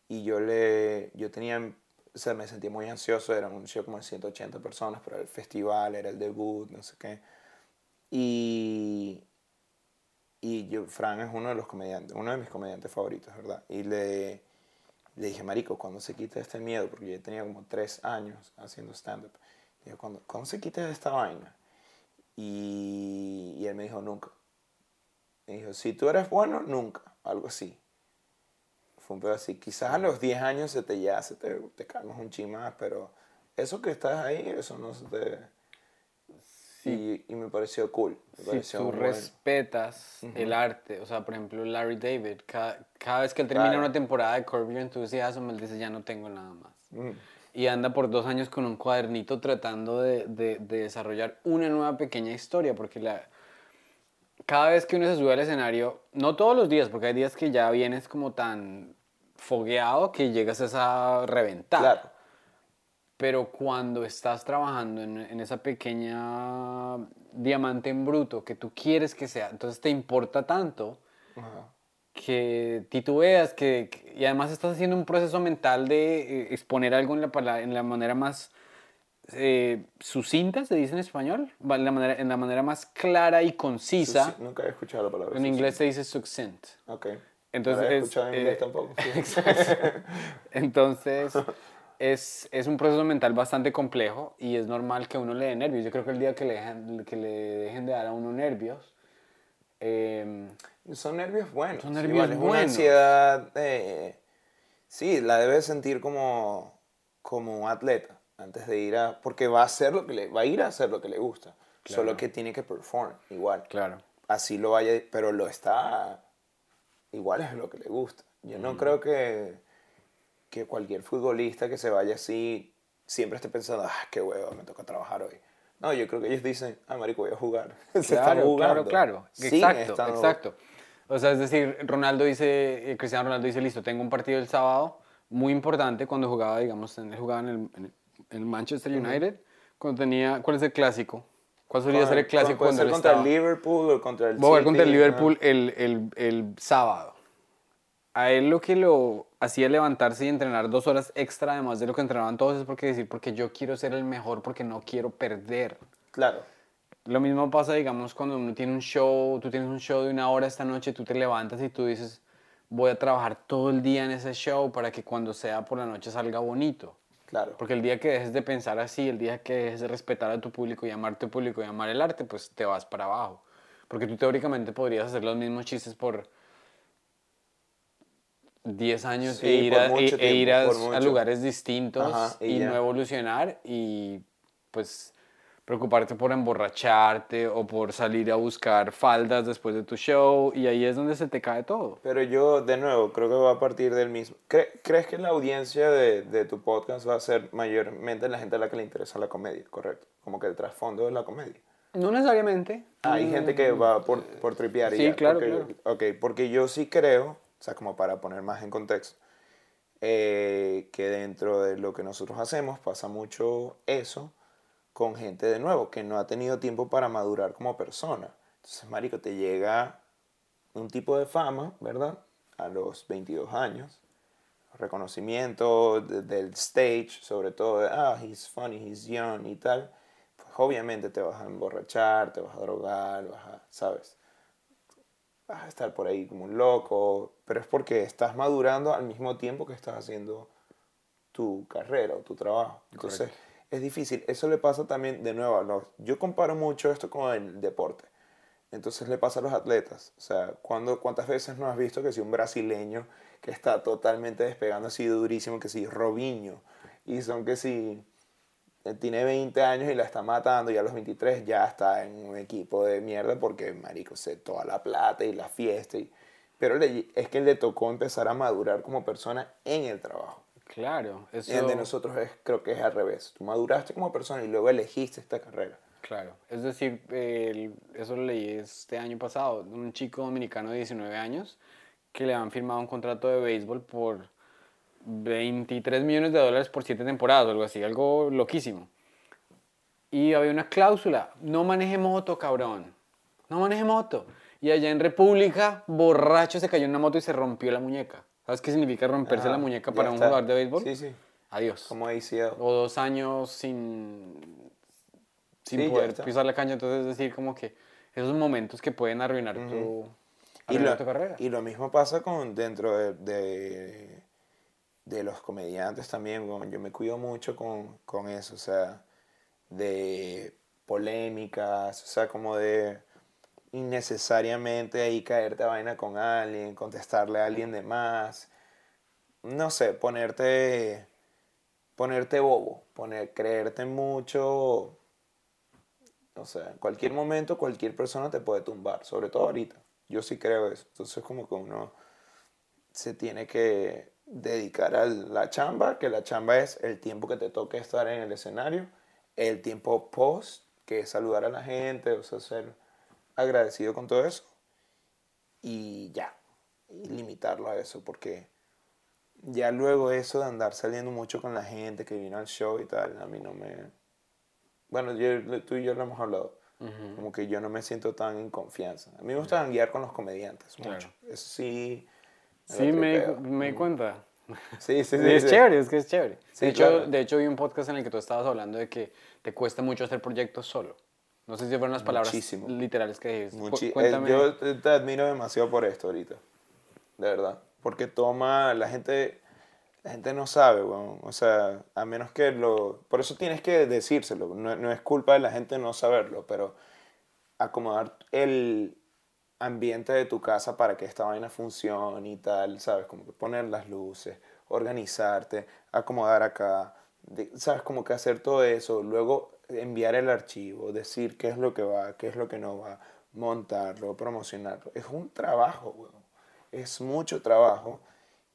y yo le, yo tenía o sea, me sentí muy ansioso, era un show como de 180 personas, pero el festival, era el debut, no sé qué. Y, y yo, Fran es uno de los comediantes, uno de mis comediantes favoritos, ¿verdad? Y le, le dije, Marico, cuando se quite este miedo? Porque yo tenía como tres años haciendo stand-up. Yo, ¿cuándo, ¿cuándo se quite esta vaina? Y, y él me dijo, nunca. Me dijo, si tú eres bueno, nunca. Algo así fue un pedo así. Quizás a los 10 años se te ya, se te, te calmas un ching más, pero eso que estás ahí, eso no se te... Sí. Y, me pareció cool. Me si tú respetas el arte, o sea, por ejemplo, Larry David, cada, cada vez que él termina una temporada de Curb Your Enthusiasm, él dice, ya no tengo nada más. Y anda por dos años con un cuadernito tratando de, de, de desarrollar una nueva pequeña historia, porque la, cada vez que uno se sube al escenario, no todos los días, porque hay días que ya vienes como tan fogueado que llegas a esa reventar. Claro. Pero cuando estás trabajando en, esa pequeña diamante en bruto que tú quieres que sea, entonces te importa tanto que titubeas que, y además estás haciendo un proceso mental de eh, exponer algo en la, en la manera más eh, sucinta, se dice en español, en la, manera, en la manera más clara y concisa. nunca he escuchado la palabra. En inglés se dice succinct. Ok. Entonces, no escuchado en inglés eh, tampoco. [LAUGHS] Entonces, es, es, un proceso mental bastante complejo y es normal que uno le dé nervios. Yo creo que el día que le dejen, que le dejen de dar a uno nervios... Em, son nervios buenos. Son nervios buenos. Una ansiedad, sí, la debes sentir como, como un atleta antes de ir a... Porque va a hacer lo que le... Va a ir a hacer lo que le gusta. Solo que tiene que perform igual. Claro. Así lo vaya... Pero lo está... Igual es lo que le gusta. Yo no creo que, que cualquier futbolista que se vaya así siempre esté pensando, ah, qué huevo, me toca trabajar hoy. No, yo creo que ellos dicen, ah, marico, voy a jugar. [LAUGHS] Se están Claro, jugando. claro, claro. Exacto, exacto. O sea, es decir, Ronaldo dice, eh, Cristiano Ronaldo dice, listo, tengo un partido el sábado muy importante cuando jugaba, digamos, en, jugaba en el, en Manchester United, cuando tenía, ¿cuál es el clásico? ¿Cuál Con- ser el clásico ser él contra el Liverpool o contra el Va a jugar contra el Liverpool el, el, el sábado. A él lo que lo hacía levantarse y entrenar dos horas extra, además de lo que entrenaban todos, es porque decir, porque yo quiero ser el mejor, porque no quiero perder. Claro. Lo mismo pasa, digamos, cuando uno tiene un show, tú tienes un show de una hora esta noche, tú te levantas y tú dices, voy a trabajar todo el día en ese show para que cuando sea por la noche salga bonito. Claro. Porque el día que dejes de pensar así, el día que dejes de respetar a tu público y amar tu público y amar el arte, pues te vas para abajo. Porque tú teóricamente podrías hacer los mismos chistes por 10 años Sí, e ir, a, e- e ir a- a lugares distintos Ajá, y no evolucionar y pues preocuparte por emborracharte o por salir a buscar faldas después de tu show y ahí es donde se te cae todo. Pero yo, de nuevo, creo que va a partir del mismo. ¿Cre- ¿Crees que la audiencia de, de tu podcast va a ser mayormente la gente a la que le interesa la comedia? Correcto. Como que el trasfondo es la comedia. No necesariamente. Ah, Hay gente que va por, por tripear y Sí, ya, claro, porque, claro. Ok, porque yo sí creo, o sea, como para poner más en contexto, eh, que dentro de lo que nosotros hacemos pasa mucho eso con gente de nuevo que no ha tenido tiempo para madurar como persona. Entonces, marico, te llega un tipo de fama, ¿verdad? A los 22 años. Reconocimiento de- del stage, sobre todo de, ah, he's funny, he's young y tal. Pues obviamente te vas a emborrachar, te vas a drogar, vas a, ¿sabes? Vas a estar por ahí como un loco, pero es porque estás madurando al mismo tiempo que estás haciendo tu carrera o tu trabajo. Entonces, es difícil. Eso le pasa también, de nuevo, los, yo comparo mucho esto con el deporte. Entonces le pasa a los atletas. O sea, ¿cuántas veces no has visto que si un brasileño que está totalmente despegando así durísimo, que si Robinho, y son que si eh, tiene 20 años y la está matando y a los 23 ya está en un equipo de mierda porque, marico, se toda la plata y la fiesta. Y, pero le- es que le tocó empezar a madurar como persona en el trabajo. Claro, eso... El de nosotros es, creo que es al revés. Tú maduraste como persona y luego elegiste esta carrera. Claro, es decir, eso lo leí este año pasado, un chico dominicano de 19 años que le han firmado un contrato de béisbol por 23 millones de dólares por 7 temporadas o algo así, algo loquísimo. Y había una cláusula, no maneje moto, cabrón, no maneje moto. Y allá en República, borracho, se cayó en una moto y se rompió la muñeca. ¿Sabes qué significa romperse la muñeca para un está. jugador de béisbol? Sí, sí. Adiós. Como ACL. o dos años sin, sin Sí, poder pisar la cancha. Entonces, es decir, como que esos momentos que pueden arruinar tu, Y arruinar lo, tu carrera. y lo mismo pasa con dentro de, de, de los comediantes también. Yo me cuido mucho con, con eso, o sea, de polémicas, o sea, como de innecesariamente ahí caerte a vaina con alguien, contestarle a alguien de más. No sé, ponerte, ponerte bobo, poner, creerte mucho. O sea, en cualquier momento cualquier persona te puede tumbar, sobre todo ahorita. Yo sí creo eso. Entonces como que uno se tiene que dedicar a la chamba, que la chamba es el tiempo que te toque estar en el escenario, el tiempo post, que es saludar a la gente, o sea, ser agradecido con todo eso. Y ya, y limitarlo a eso, porque ya luego eso de andar saliendo mucho con la gente que vino al show y tal, a mí no me... Bueno, yo- tú y yo lo hemos hablado. Como que yo no me siento tan en confianza. A mí me gusta guiar con los comediantes mucho. Eso sí. sí, me, di- tripeo. me di cuenta. Sí, sí, sí. [LAUGHS] Sí, es sí. chévere, es que es chévere. Sí, de, hecho, claro. de hecho, vi un podcast en el que tú estabas hablando de que te cuesta mucho hacer proyectos solo. No sé si fueron las palabras Muchísimo. literales que dijiste. Muchi- eh, Cuéntame. yo te, admiro demasiado por esto ahorita. De verdad. Porque toma. La gente. La gente no sabe, weón. O sea, a menos que lo. Por eso tienes que decírselo. No, no es culpa de la gente no saberlo, pero acomodar el ambiente de tu casa para que esta vaina funcione y tal, ¿sabes? Como que poner las luces, organizarte, acomodar acá, ¿sabes? Como que hacer todo eso, luego enviar el archivo, decir qué es lo que va, qué es lo que no va, montarlo, promocionarlo. Es un trabajo, weón. Es mucho trabajo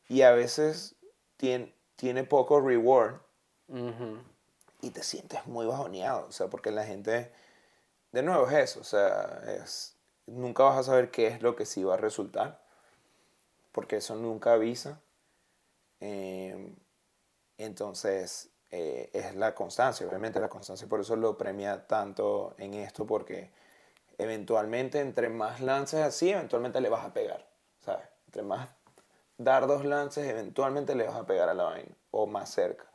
y a veces tiene, tiene poco reward Ujú. y te sientes muy bajoneado, o sea, porque la gente, de nuevo es eso, o sea, es, nunca vas a saber qué es lo que sí va a resultar, porque eso nunca avisa. Eh, entonces, eh, es la constancia, obviamente la constancia, por eso lo premia tanto en esto, porque eventualmente entre más lances así, eventualmente le vas a pegar, ¿sabes? Entre más dar dos lances, eventualmente le vas a pegar a la vaina, o más cerca.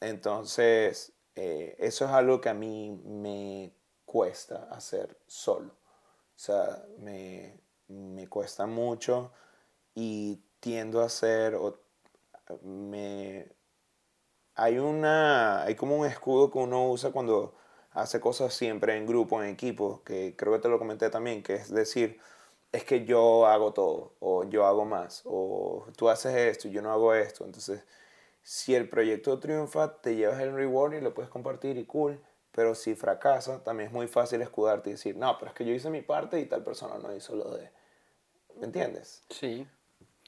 Entonces, eh, eso es algo que a mí me cuesta hacer solo. O sea, me, me cuesta mucho y tiendo a hacer, o me, hay una, hay como un escudo que uno usa cuando hace cosas siempre en grupo, en equipo, que creo que te lo comenté también, que es decir, es que yo hago todo, o yo hago más, o tú haces esto yo no hago esto. Entonces, si el proyecto triunfa, te llevas el reward y lo puedes compartir y cool, pero si fracasa, también es muy fácil escudarte y decir, no, pero es que yo hice mi parte y tal persona no hizo lo de... ¿Me entiendes? Sí.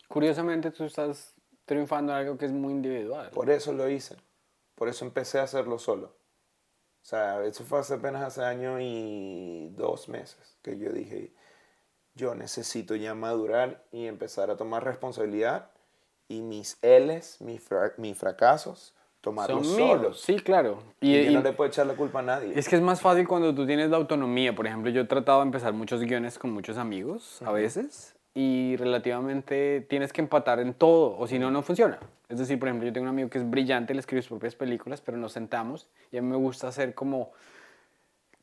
Curiosamente tú estás triunfando en algo que es muy individual. Por eso lo hice. Por eso empecé a hacerlo solo. O sea, eso fue hace apenas hace año y dos meses que yo dije, yo necesito ya madurar y empezar a tomar responsabilidad y mis L's, mis, mis fracasos, tomarlos Son solos. míos, sí, claro. Y, yo no le puedo echar la culpa a nadie. Es que es más fácil cuando tú tienes la autonomía. Por ejemplo, yo he tratado de empezar muchos guiones con muchos amigos a veces y relativamente tienes que empatar en todo o si no, no funciona. Es decir, por ejemplo, yo tengo un amigo que es brillante, le escribe sus propias películas, pero nos sentamos y a mí me gusta hacer como,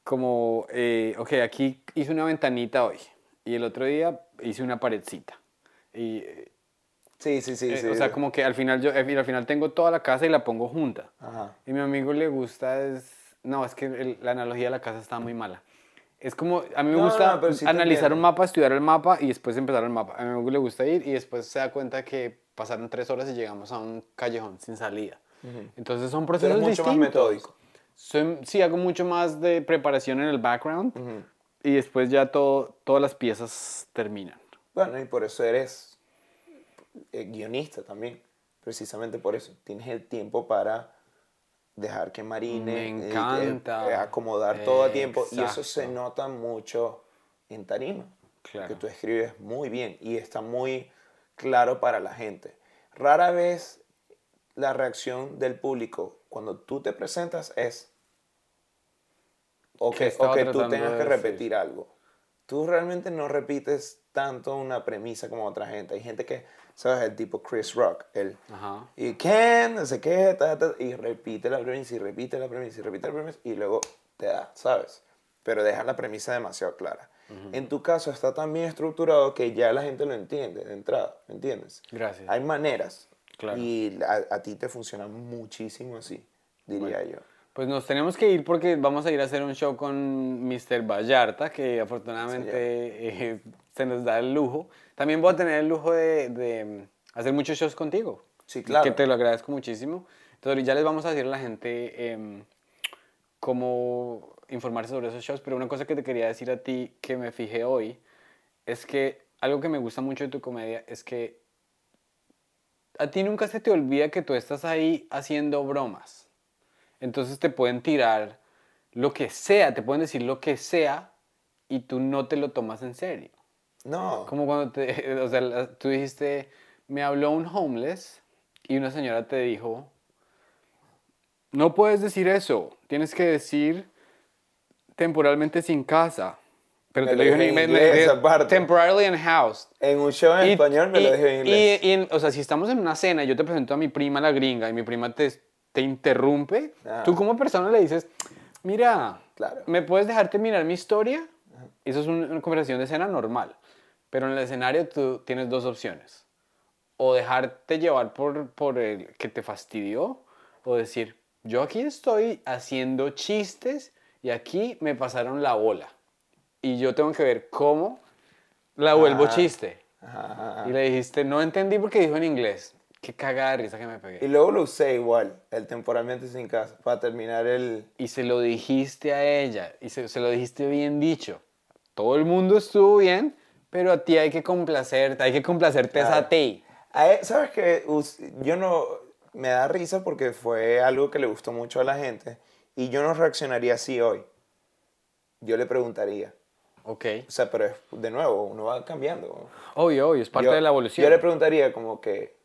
como eh, ok, aquí hice una ventanita hoy y el otro día hice una paredcita. Y, eh, sí, sí, sí, eh, sí. O sea, como que al final yo eh, al final tengo toda la casa y la pongo junta. Ajá. Y a mi amigo le gusta es... No, es que el- la analogía de la casa está muy mala. Es como, a mí me No, gusta no, sí analizar un mapa, estudiar el mapa y después empezar el mapa. A amigo le gusta ir y después se da cuenta que pasaron tres horas y llegamos a un callejón sin salida. Entonces son Tú eres procesos mucho distintos. más metódico. Soy- sí, hago mucho más de preparación en el background y después ya todo, todas las piezas terminan. Bueno, y por eso eres eh, guionista también. Precisamente por eso. Tienes el tiempo para dejar que marine. Me eh, encanta. eh, acomodar todo a tiempo. Y eso se nota mucho en tarima. Claro. Que tú escribes muy bien y está muy claro para la gente. Rara vez la reacción del público cuando tú te presentas es o ¿Qué que, o que tú tengas que repetir algo. Tú realmente no repites tanto una premisa como otra gente. Hay gente que, ¿sabes? El tipo Chris Rock, el Ajá. y Ken, no sé qué, ta, ta, y repite la premisa y repite la premisa y repite la premisa y luego te da, ¿sabes? Pero deja la premisa demasiado clara. En tu caso está tan bien estructurado que ya la gente lo entiende de entrada, ¿me entiendes? Gracias. Hay maneras. Claro. Y a, a ti te funciona muchísimo así, diría yo. Pues nos tenemos que ir porque vamos a ir a hacer un show con Mr. Vallarta, que afortunadamente eh, [LAUGHS] se nos da el lujo. También voy a tener el lujo de, de hacer muchos shows contigo. Sí, claro. Que te lo agradezco muchísimo. Entonces ya les vamos a decir a la gente em, cómo informarse sobre esos shows, pero una cosa que te quería decir a ti que me fijé hoy es que algo que me gusta mucho de tu comedia es que a ti nunca se te olvida que tú estás ahí haciendo bromas. Entonces te pueden tirar lo que sea, te pueden decir lo que sea y tú no te lo tomas en serio. No, Como cuando te, [LAUGHS] o sea, tú dijiste, me habló un homeless y una señora te dijo, no puedes decir eso, tienes que decir temporalmente sin casa. Pero Me te lo dijo en me- me- inglés, me- esa parte. Temporarily unhoused. en un show en Y- español me y- lo dijo en inglés. Y, y o sea, si estamos en una cena y yo te presento a mi prima la gringa y mi prima te, te interrumpe, Ah. tú como persona le dices, mira, Claro. ¿me puedes dejar terminar mi historia? Eso es un- una conversación de cena normal. Pero en el escenario tú tienes dos opciones. O dejarte llevar por, por el que te fastidió, o decir, yo aquí estoy haciendo chistes y aquí me pasaron la bola. Y yo tengo que ver cómo la vuelvo Ajá. chiste. Ajá, ajá. Y le dijiste, no entendí porque dijo en inglés. Qué cagada de risa que me Y pegué. luego lo usé igual, el temporalmente sin casa, para terminar el... Y se lo dijiste a ella, y se, se lo dijiste bien dicho. Todo el mundo estuvo bien, pero a ti hay que complacerte, hay que complacerte Claro. a ti. E- ¿Sabes qué? Us- Yo no... me da risa porque fue algo que le gustó mucho a la gente y yo no reaccionaría así hoy. Yo le preguntaría. Ok. O sea, pero es, de nuevo, uno va cambiando. Obvio, obvio, es parte Yo- de la evolución. Yo le preguntaría como que,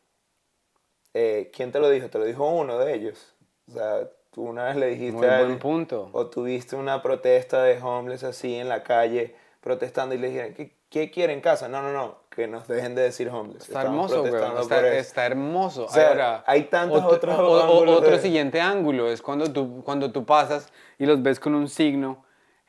eh, ¿quién te lo dijo? ¿Te lo dijo uno de ellos? O sea, tú una vez le dijiste Muy a buen alguien- punto. o tuviste una protesta de homeless así en la calle protestando y le dijeron, ¿qué, qué quieren en casa? No, no, no, que nos dejen de decir homeless. Está Estamos hermoso, güey. Está, por eso". está hermoso. O sea, Ahora, hay tantos otro, otros o- o- Otro de- siguiente ángulo es cuando tú, cuando tú pasas y los ves con un signo,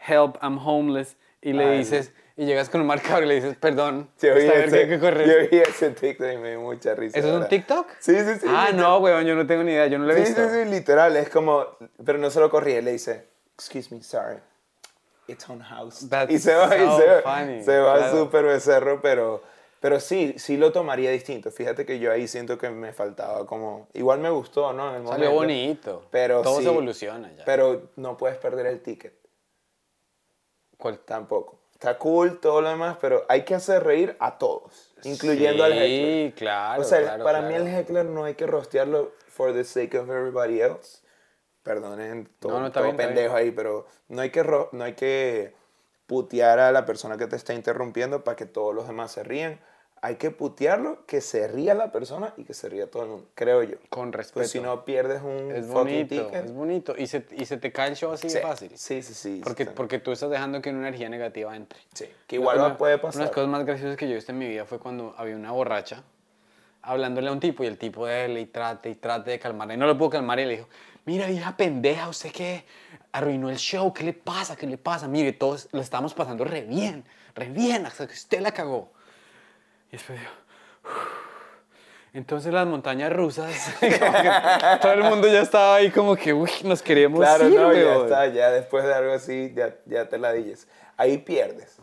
help, I'm homeless, y le Ay. dices, y llegas con un marcador y le dices, perdón, Yo vi, ese, que correr. yo vi ese TikTok y me dio mucha risa. ¿Eso es un. TikTok? Sí, sí, sí. Ah, literal. no, weón, yo no tengo ni idea, yo no lo he Sí, visto. sí, sí, literal. Es como, pero no se lo corría, le dice, excuse me, sorry. It's on house. That's y se va, y so se va, funny, se va claro. súper becerro, pero, pero sí, sí lo tomaría distinto. Fíjate que yo ahí siento que me faltaba como, igual me gustó, ¿no? En el Salió momento, bonito. Pero Todo sí, se evoluciona ya. Pero no puedes perder el ticket, ¿Cuál? tampoco. Está cool todo lo demás, pero hay que hacer reír a todos, incluyendo al heckler. Sí, claro. O sea, claro, para claro. mí el heckler no hay que rostearlo for the sake of everybody else. Perdonen todo, No, no, todo bien, pendejo ahí, pero no hay, que ro- no hay que putear a la persona que te está interrumpiendo para que todos los demás se rían. Hay que putearlo, que se ría la persona y que se ría todo el mundo, creo yo. Con respeto. Pues si no pierdes un es fucking bonito, ticket. es bonito. Y se, y se te cae el show así sí, de fácil. sí, sí, sí. Porque, sí. porque tú estás dejando que una energía negativa entre. Sí, que igual Una- puede Una de pasar. las cosas más graciosas que yo he visto en mi vida fue cuando había una borracha hablándole a un tipo y el tipo de él y trate y trate de calmarla. Y no lo pudo calmar y le dijo, mira vieja pendeja, ¿usted qué? Arruinó el show, ¿qué le pasa? ¿Qué le pasa? Mire, todos lo estamos pasando re bien, re bien, hasta que usted la cagó. Y después dijo, entonces las montañas rusas, [LAUGHS] todo el mundo ya estaba ahí como que, uy, nos queremos Claro, ir, no, ya weón". está, ya después de algo así, ya, ya te la dices. Ahí pierdes.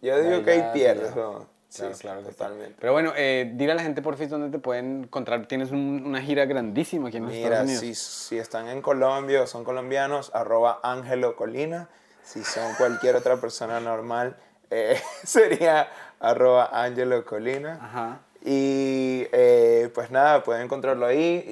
Yo digo Ahí que ahí ya, pierdes, ya. ¿no? Sí, Claro, sí, claro que sí. totalmente. Pero bueno, eh, dile a la gente por fin dónde te pueden encontrar. Tienes un- una gira grandísima aquí en los Mira, Estados Unidos. si, si están en Colombia o son colombianos, arroba Ángelo Colina. Si son cualquier otra persona normal, eh, [LAUGHS] sería arroba Ángelo Colina. Ajá. Y eh, pues nada, pueden encontrarlo ahí.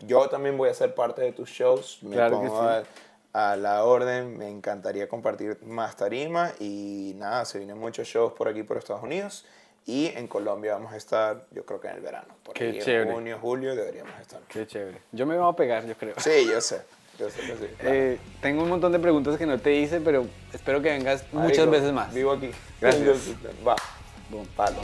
Y yo también voy a ser parte de tus shows. Me Claro que pongo sí. a, a la orden. Me encantaría compartir más tarima. Y nada, se vienen muchos shows por aquí, por Estados Unidos. Y en Colombia vamos a estar, yo creo que en el verano. Por Qué ahí, chévere. En junio, julio deberíamos estar. Qué chévere. Yo me voy a pegar, yo creo. Sí, yo sé. Yo sé que sí. claro. [LAUGHS] Eh, tengo un montón de preguntas que no te hice, pero espero que vengas muchas veces más. Vivo aquí. Gracias. Va. Boom. Palo.